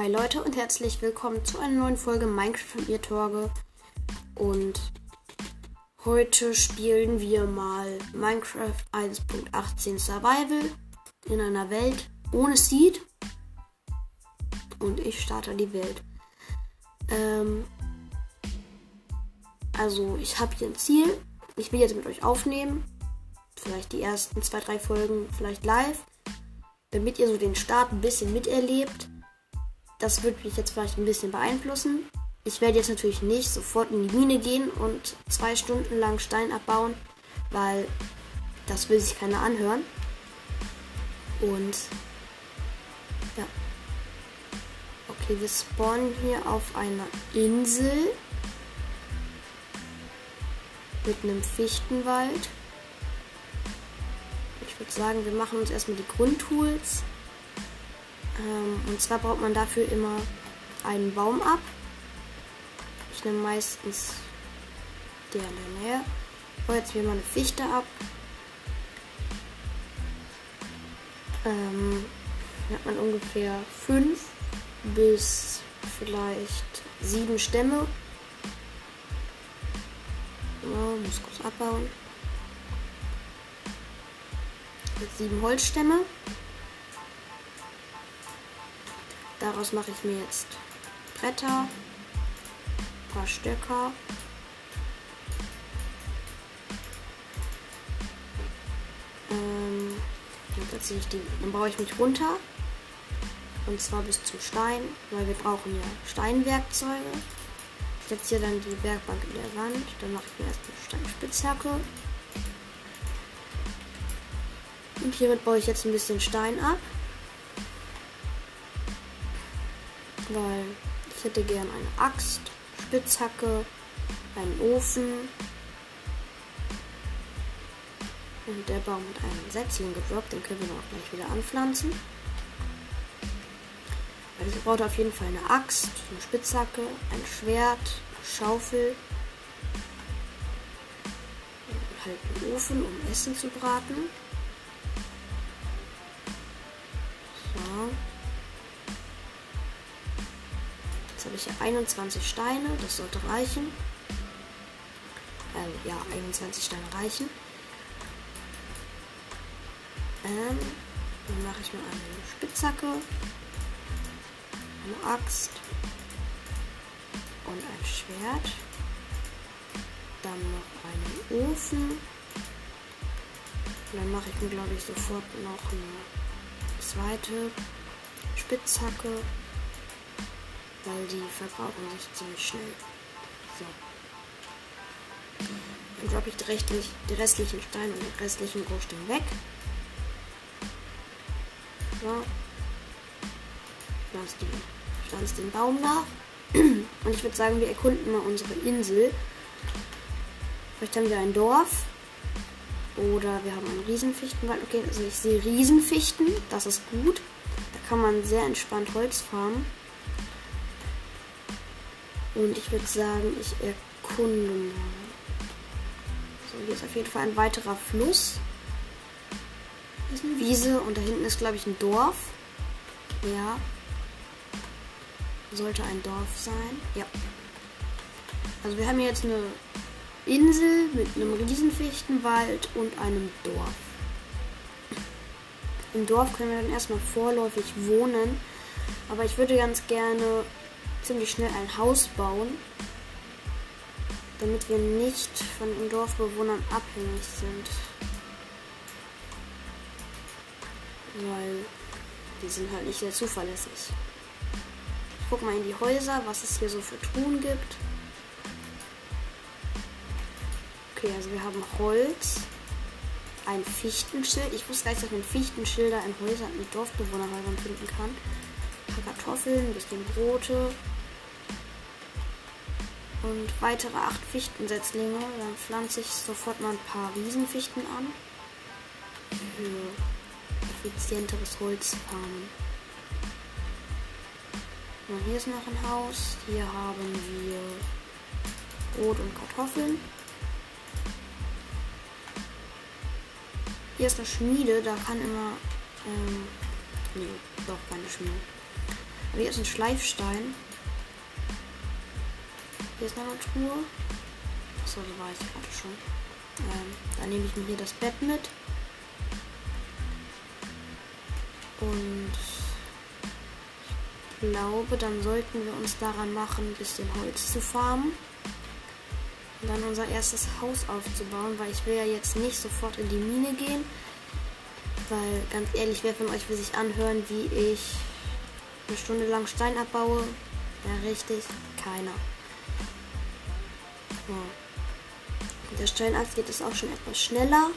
Hi Leute und herzlich willkommen zu einer neuen Folge Minecraft von ihr Torge. Und heute spielen wir mal Minecraft 1.18 Survival in einer Welt ohne Seed. Und ich starte die Welt. Ähm, also ich habe hier ein Ziel. Ich will jetzt mit euch aufnehmen. Vielleicht die ersten zwei, drei Folgen, vielleicht live. Damit ihr so den Start ein bisschen miterlebt das wird mich jetzt vielleicht ein bisschen beeinflussen. Ich werde jetzt natürlich nicht sofort in die Mine gehen und zwei Stunden lang Stein abbauen, weil das will sich keiner anhören. Und ja. Okay, wir spawnen hier auf einer Insel mit einem Fichtenwald. Ich würde sagen, wir machen uns erstmal die Grundtools. Ähm, und zwar baut man dafür immer einen Baum ab. Ich nehme meistens der in der Nähe. Baue jetzt hier mal eine Fichte ab. Ähm, dann hat man ungefähr fünf bis vielleicht sieben Stämme. Ja, muss kurz abbauen. Jetzt sieben Holzstämme. Daraus mache ich mir jetzt Bretter, ein paar Stöcker. Ähm, dann, dann baue ich mich runter. Und zwar bis zum Stein, weil wir brauchen ja Steinwerkzeuge. Ich setze hier dann die Werkbank in der Wand. Dann mache ich mir erst eine Steinspitzhacke. Und hiermit baue ich jetzt ein bisschen Stein ab. Weil ich hätte gern eine Axt, Spitzhacke, einen Ofen. Und der Baum hat einen Setzling gedroppt, den können wir noch gleich wieder anpflanzen. Also ich brauche auf jeden Fall eine Axt, eine Spitzhacke, ein Schwert, eine Schaufel und halt einen Ofen, um Essen zu braten. 21 Steine, das sollte reichen. Äh, ja, 21 Steine reichen. Ähm, dann mache ich mir eine Spitzhacke, eine Axt und ein Schwert. Dann noch einen Ofen. Und dann mache ich mir, glaube ich, sofort noch eine zweite Spitzhacke weil die verbrauchen sich ziemlich schnell. So. Dann droppe ich die, die restlichen Steine und die restlichen Großsteine weg. So. Pflanzt, die, pflanzt den Baum nach. Und ich würde sagen, wir erkunden mal unsere Insel. Vielleicht haben wir ein Dorf. Oder wir haben einen Riesenfichtenwald. Okay, also ich sehe Riesenfichten. Das ist gut. Da kann man sehr entspannt Holz farmen. Und ich würde sagen, ich erkunde mal. So, hier ist auf jeden Fall ein weiterer Fluss. Hier ist eine Wiese und da hinten ist, glaube ich, ein Dorf. Ja. Sollte ein Dorf sein. Ja. Also wir haben hier jetzt eine Insel mit einem Riesenfichtenwald und einem Dorf. Im Dorf können wir dann erstmal vorläufig wohnen. Aber ich würde ganz gerne ziemlich schnell ein Haus bauen, damit wir nicht von den Dorfbewohnern abhängig sind. Weil die sind halt nicht sehr zuverlässig. Ich guck mal in die Häuser, was es hier so für Truhen gibt. Okay, also wir haben Holz, ein Fichtenschild. Ich wusste gar nicht, dass man Fichtenschilder in Häusern mit Dorfbewohnerhäusern finden kann. Kartoffeln, ein bisschen Brote, und weitere acht Fichtensetzlinge. Dann pflanze ich sofort mal ein paar Riesenfichten an. Für effizienteres Holzfarmen. Und hier ist noch ein Haus. Hier haben wir Brot und Kartoffeln. Hier ist eine Schmiede, da kann immer. Ähm, nee, doch keine Schmiede. Aber hier ist ein Schleifstein. Hier ist eine Truhe. Achso, so war ich gerade schon. Ähm, dann nehme ich mir hier das Bett mit. Und ich glaube, dann sollten wir uns daran machen, ein bisschen Holz zu farmen. Und dann unser erstes Haus aufzubauen, weil ich will ja jetzt nicht sofort in die Mine gehen. Weil ganz ehrlich, wer von euch will sich anhören, wie ich eine Stunde lang Stein abbaue? Ja, richtig, keiner. Mit der Steinaxt geht es auch schon etwas schneller.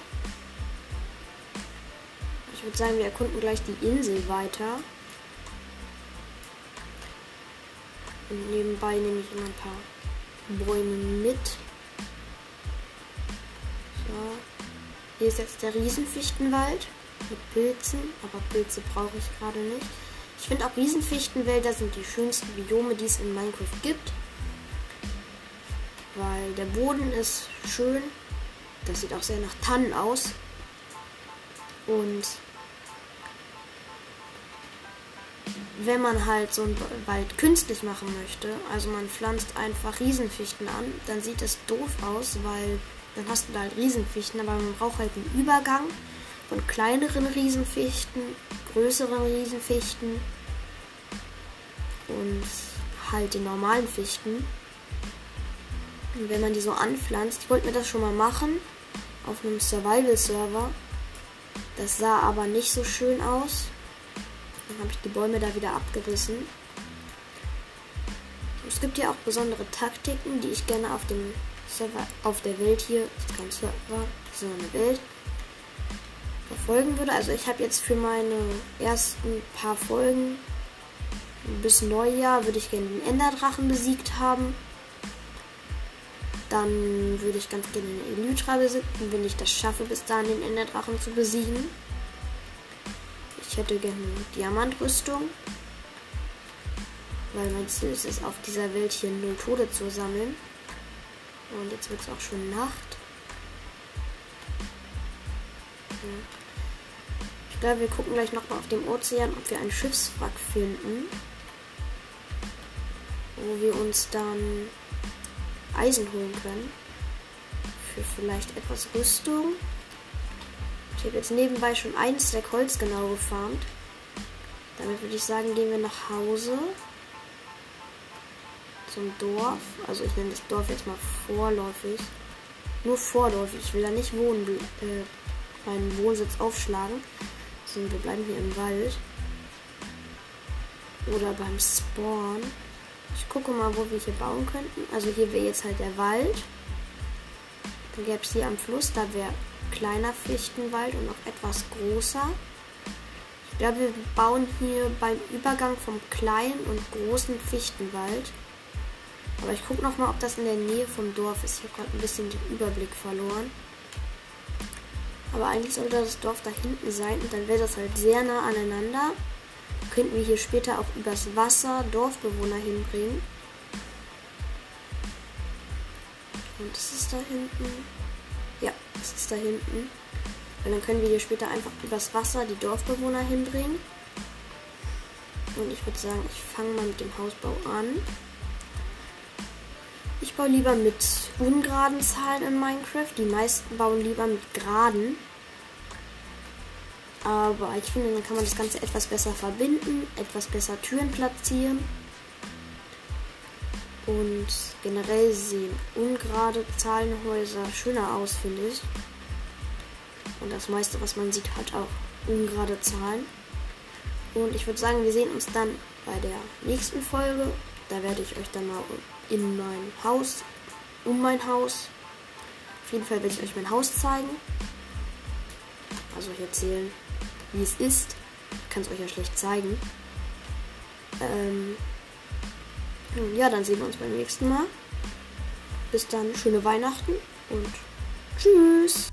Ich würde sagen, wir erkunden gleich die Insel weiter. Und nebenbei nehme ich immer ein paar Bäume mit. So. Hier ist jetzt der Riesenfichtenwald mit Pilzen, aber Pilze brauche ich gerade nicht. Ich finde auch Riesenfichtenwälder sind die schönsten Biome, die es in Minecraft gibt. Weil der Boden ist schön. Das sieht auch sehr nach Tannen aus. Und wenn man halt so einen Wald künstlich machen möchte, also man pflanzt einfach Riesenfichten an, dann sieht es doof aus, weil dann hast du da halt Riesenfichten, aber man braucht halt einen Übergang von kleineren Riesenfichten, größeren Riesenfichten und halt den normalen Fichten. Wenn man die so anpflanzt, ich wollte mir das schon mal machen auf einem Survival-Server. Das sah aber nicht so schön aus. Dann habe ich die Bäume da wieder abgerissen. Es gibt ja auch besondere Taktiken, die ich gerne auf dem Server, auf der Welt hier, ist kein Server, ist eine Welt, verfolgen würde. Also ich habe jetzt für meine ersten paar Folgen bis Neujahr würde ich gerne den Enderdrachen besiegt haben. Dann würde ich ganz gerne den Elytra besiegen, wenn ich das schaffe, bis dahin den Enderdrachen zu besiegen. Ich hätte gerne Diamantrüstung. Weil mein Ziel ist es, auf dieser Welt hier null Tode zu sammeln. Und jetzt wird es auch schon Nacht. Ich glaube, wir gucken gleich nochmal auf dem Ozean, ob wir einen Schiffswrack finden. Wo wir uns dann Eisen holen können. Für vielleicht etwas Rüstung. Ich habe jetzt nebenbei schon ein Stack Holz genau gefarmt. Damit würde ich sagen, gehen wir nach Hause. Zum Dorf. Also ich nenne das Dorf jetzt mal vorläufig. Nur vorläufig. Ich will da nicht wohnen, äh, meinen Wohnsitz aufschlagen. Sondern wir bleiben hier im Wald. Oder beim Spawn. Ich gucke mal, wo wir hier bauen könnten. Also hier wäre jetzt halt der Wald. Dann gäbe es hier am Fluss, da wäre kleiner Fichtenwald und noch etwas großer. Ich glaube, wir bauen hier beim Übergang vom kleinen und großen Fichtenwald. Aber ich gucke noch mal, ob das in der Nähe vom Dorf ist. Ich habe gerade ein bisschen den Überblick verloren. Aber eigentlich sollte das Dorf da hinten sein und dann wäre das halt sehr nah aneinander könnten wir hier später auch übers Wasser Dorfbewohner hinbringen. Und das ist da hinten. Ja, das ist da hinten. Und dann können wir hier später einfach übers Wasser die Dorfbewohner hinbringen. Und ich würde sagen, ich fange mal mit dem Hausbau an. Ich baue lieber mit ungeraden Zahlen in Minecraft. Die meisten bauen lieber mit geraden. Aber ich finde, dann kann man das Ganze etwas besser verbinden, etwas besser Türen platzieren. Und generell sehen ungerade Zahlenhäuser schöner aus, finde ich. Und das meiste, was man sieht, hat auch ungerade Zahlen. Und ich würde sagen, wir sehen uns dann bei der nächsten Folge. Da werde ich euch dann mal in mein Haus, um mein Haus. Auf jeden Fall werde ich euch mein Haus zeigen. Also euch erzählen, wie es ist. Ich kann es euch ja schlecht zeigen. Ähm, ja, dann sehen wir uns beim nächsten Mal. Bis dann, schöne Weihnachten und tschüss.